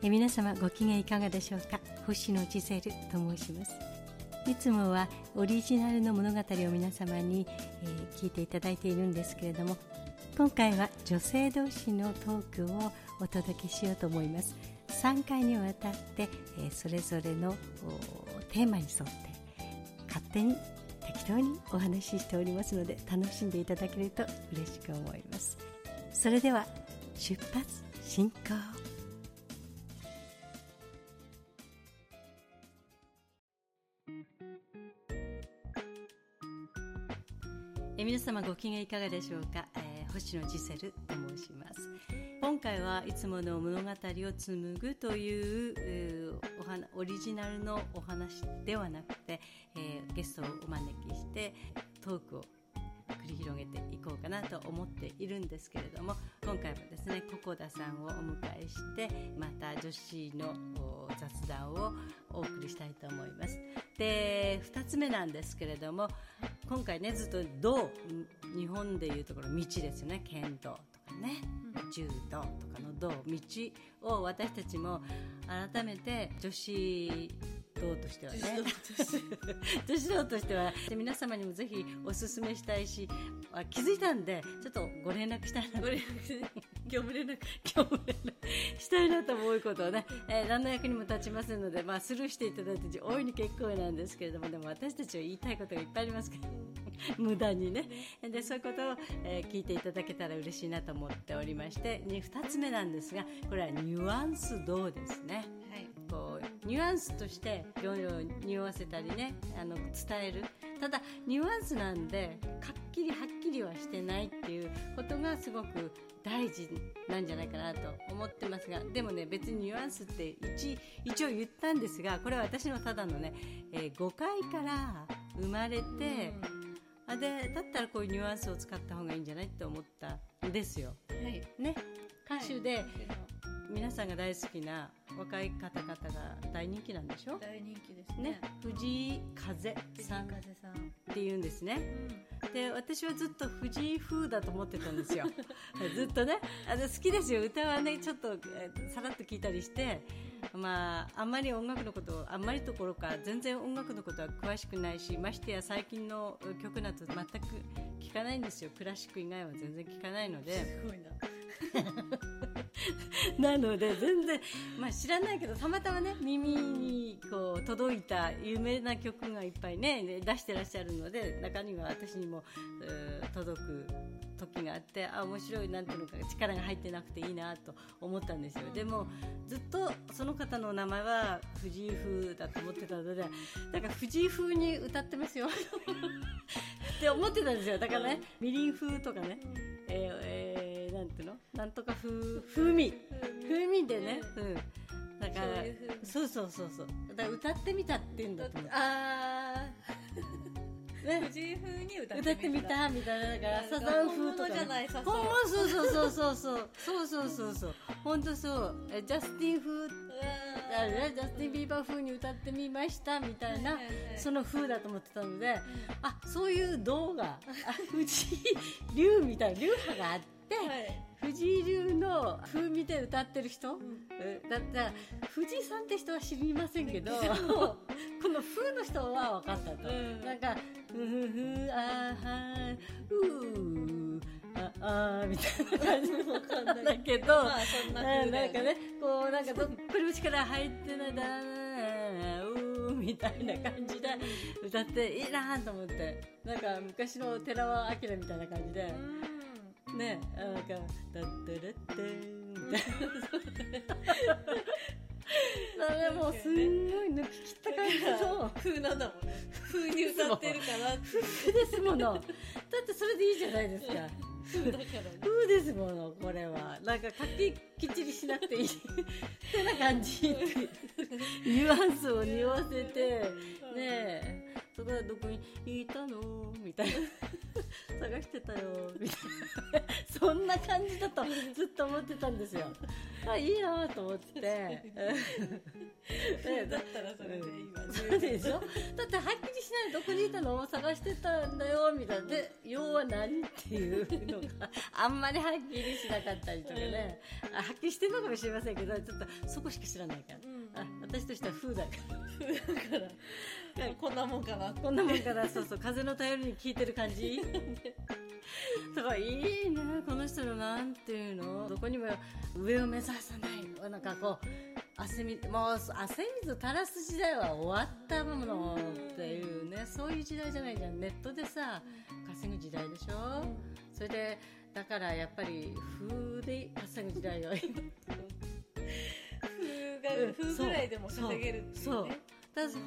え皆様ご機嫌いかがでしょうか？星野ジゼルと申します。いつもはオリジナルの物語を皆様に、えー、聞いていただいているんですけれども今回は女性同士のトークをお届けしようと思います。3回にわたって、えー、それぞれのテーマに沿って勝手に適当にお話ししておりますので楽しんでいただけると嬉しく思います。それでは出発進行。え皆様ご機嫌いかがでしょうか、えー、星野ジセルと申します。今回はいつもの物語を紡ぐという、えー、お話オリジナルのお話ではなくて、えー、ゲストをお招きしてトークを繰り広げていこうかなと思っているんですけれども今回はですねココダさんをお迎えしてまた女子の雑談をお送りしたいと思います。で2つ目なんですけれども今回ねずっと道日本でいうところ道ですよね。剣道とかね、柔道とかの道道を私たちも改めて女子道としてはね。女子道として。は。皆様にもぜひお勧めしたいしあ気づいたんでちょっとご連絡したいなご連絡業務連絡業務連絡したいなと思うことをね、えー、何の役にも立ちませんので、まあ、スルーしていただいて大いに結構なんですけれどもでも私たちは言いたいことがいっぱいありますから 無駄にね。でそういうことを、えー、聞いていただけたら嬉しいなと思っておりまして2つ目なんですがこれはニュアンスどうですね？はい。こうニュアンスとしていろいろ匂わせたりねあの伝える。ただニュアンスなんではっきりはっきりはしてないっていうことがすごく大事なんじゃないかなと思ってますがでもね別にニュアンスって一一応言ったんですがこれは私のただのね、えー、誤解から生まれて、あでだったらこういうニュアンスを使った方がいいんじゃないって思ったんですよ。はい、ね。歌手で、はい皆さんが大好きな若い方々が大人気なんでしょ？大人気ですね、ね、藤井風さん。っていうんですね、うん、で私はずっと藤井風だと思ってたんですよ。ずっとね。あの好きですよ。歌はねちょっと、えー、さらっと聞いたりしてまあ、あんまり音楽のことあんまりどころか全然音楽のことは詳しくないしましてや最近の曲など全く聞かないんですよ。クラシック以外は全然聞かないので。なので全然、まあ、知らないけどたまたまね耳にこう届いた有名な曲がいっぱいね出してらっしゃるので中には私にも届く時があってあ面白いなんていうのか力が入ってなくていいなと思ったんですよ。でもずっとその方の名前は藤井風だと思ってたのでだから藤井風に歌ってますよ。って思ってたんですよ。だからねみりん風とかね、えーえーなんていうの？なんとか風風味。風味。でね。うん。だからそうそうそうそうだ歌ってみたっていうんだと思う。ああ ね、藤井風に歌ってみた。みたいなだからサザン風とか、ね、じゃないさそうそうそうそうそう。そうそうそうそう。本当そう。ジャスティン風あれジャスティン・ビーバー風に歌ってみましたみたいな、その風だと思ってたので、あそういう動画。藤井流みたいな流派があって。はい、藤井流の風味で歌ってる人、うん、だったら藤井さんって人は知りませんけど この風の人は分かったと、うん、なんか「ふふふあはうーああみたいな感じもわかんないけど、まあそんなね、なんかねこうなんかどっぷり力入ってないだうーみたいな感じで歌っていいなと思って。なんか昔の寺尾明みたいな感じで。ね。なんか「ダッダラッダン」みたいなそれもうすんごい抜き切った感じの。風なんだもんね風に歌ってるから。風ですものだってそれでいいじゃないですか。風だから、風ですものこれは。なんか書ききっちりしなくていい。ってな感じ ニュアンスを匂わせて。ねえ。そこはどこにいたの？みたいな探してたよみたいな。そんな感じだとずっと思ってたんですよ。あいいなと思って。だったらそれで今、うん、そうでしょだってはっきりしないどこにいたのを探してたんだよみたいな。で要は何っていうのがあんまりはっきりしなかったりとかね、うん、はっきりしてるのかもしれませんけどちょっとそこしか知らないから、うん、あ私としては風だから。風だから。こんなもんかな。こんなもんかな。そうそう。風の頼りに聞いてる感じだからいいねこの人のなんていうの？どこにも上を目指さないなんかこう汗みもう汗水垂らす時代は終わったものっていうねそういう時代じゃないじゃん。ネットでさ稼ぐ時代でしょ、うん、それでだからやっぱり風で稼ぐ時代が風が風ぐらいでも稼げるっていうね。そう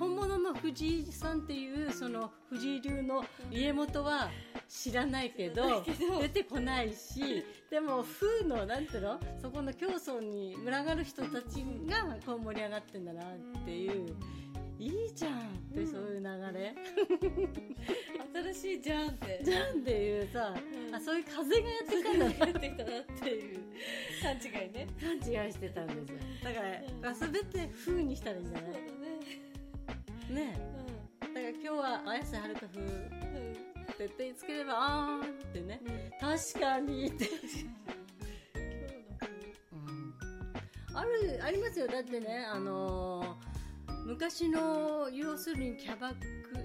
本物の藤井さんっていうその藤井流の家元は知らないけど出てこないしでも風のなんていうの？そこの競争に群がる人たちがこう盛り上がってんだなっていう。いいじゃんってそういう流れ、新しいじゃんって。じゃんっていうさ、うん、あそういう風がやってきたんだなってきたなっていう。勘違いね。勘違いしてたんです。よだから、うん、全て風にしたらいいんじゃないね、うん、だから今日は綾瀬はるか風、うん、って言つければあーってね、うん、確かにって。あるありますよ。だってねあのー、昔の要するにキャバク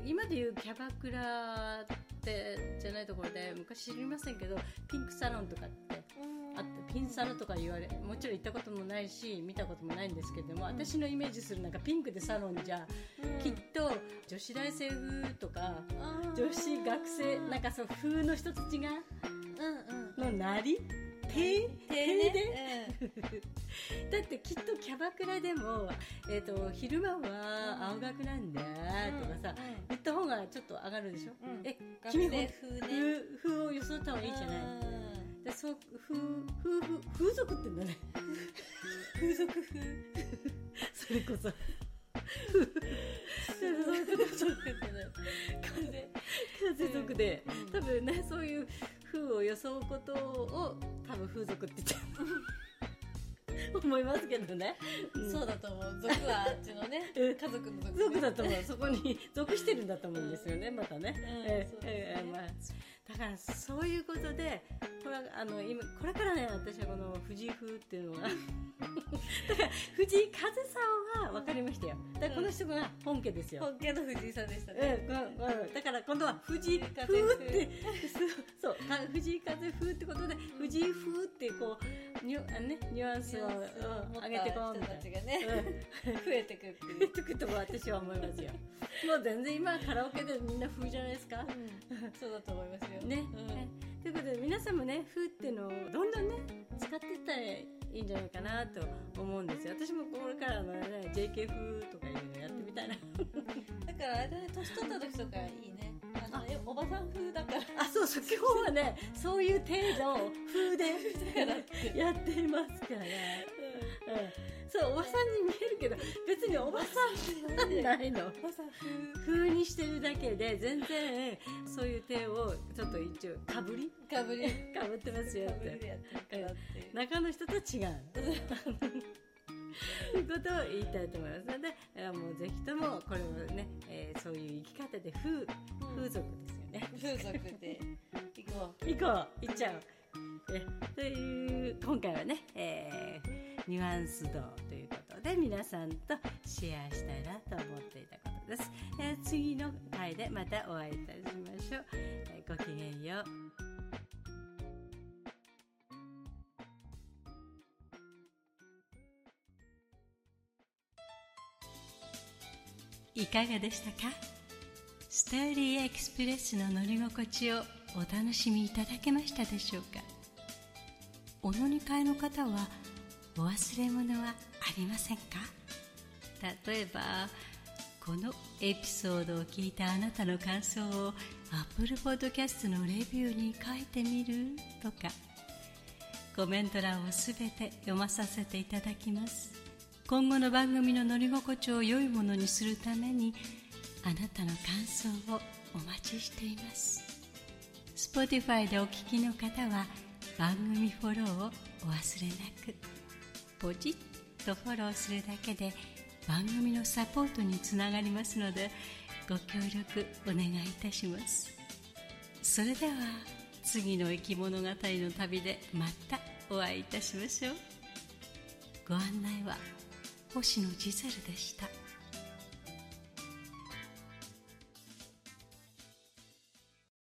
今でいうキャバクラってじゃないところで昔知りませんけどピンクサロンとかってあってピンサロとか言われもちろん行ったこともないし見たこともないんですけども、私のイメージするなんかピンクでサロンじゃ、きっと女子大生風とか女子学生なんかそう風の人たちが、のなり？手？手で、だってきっとキャバクラでも、えーと、昼間は青学なんだとかさ、言った方がちょっと上がるでしょ、うん、え君風,、ね、風を装った方がいいじゃないでそう風風風俗ってんだね風俗風。それこそ。風風俗で、多分ねそういう風を装うことを多分風俗って言っちゃう思いますけどね、うん、そうだと思う。族はあっちのね家族の族、ね、族だと思う。そこに属してるんだと思うんですよねまたね、うん、えー、えー、まあだからそういうことでこれあの今これからね私はこの藤井風っていうのが だから藤井風さんは分かりましたよ。だからこの人が本家ですよ、本家の藤井さんでしたね、うん、だから今度は藤井風。って。そう藤井風風ってことで藤井風ってこうニュ,、ね、ニュアンスを上げてこうみたいな、ねうん、増えてくっていう。増えてくと私は思いますよ。もう全然今カラオケでみんな風じゃないですか、うん、そうだと思いますよ。ね、うん、ということで皆さんもね「風」っていうのをどんどんね使っていったらいいんじゃないかなと思うんですよ。私もこれからのね JK 風とかいうのやってみたいな、だからあれだね年取った時とかいいねあのおばさん風だから。あそうそう今日はねそういう程度風でやっていますから。ね、うん、うん。そうおばさんに見えるけど別におばさんじゃないの。風。にしてるだけで全然そういう手をちょっと一応かぶり？かぶり。かぶってますよって。中の人と違う。ということを言いたいと思いますのでもういう生き方で風,、風俗ですよね。風俗で。行こう。行こう。行っちゃう。えという今回はね、えー、ニュアンス度ということで皆さんとシェアしたいなと思っていたことです、えー、次の回でまたお会いいたしましょう、えー、ごきげんよう。いかがでしたか？スタディエクスプレスの乗り心地をお楽しみいただけましたでしょうか？お乗り換えの方はお忘れ物はありませんか？例えばこのエピソードを聞いたあなたの感想を Apple Podcast のレビューに書いてみるとか。コメント欄をすべて読まさせていただきます。今後の番組の乗り心地を良いものにするためにあなたの感想をお待ちしています。Spotify でお聞きの方は番組フォローをお忘れなく。ポチッとフォローするだけで番組のサポートにつながりますのでご協力お願いいたします。それでは次の生き物語の旅でまたお会いいたしましょう。ご案内は星野ジゼルでした。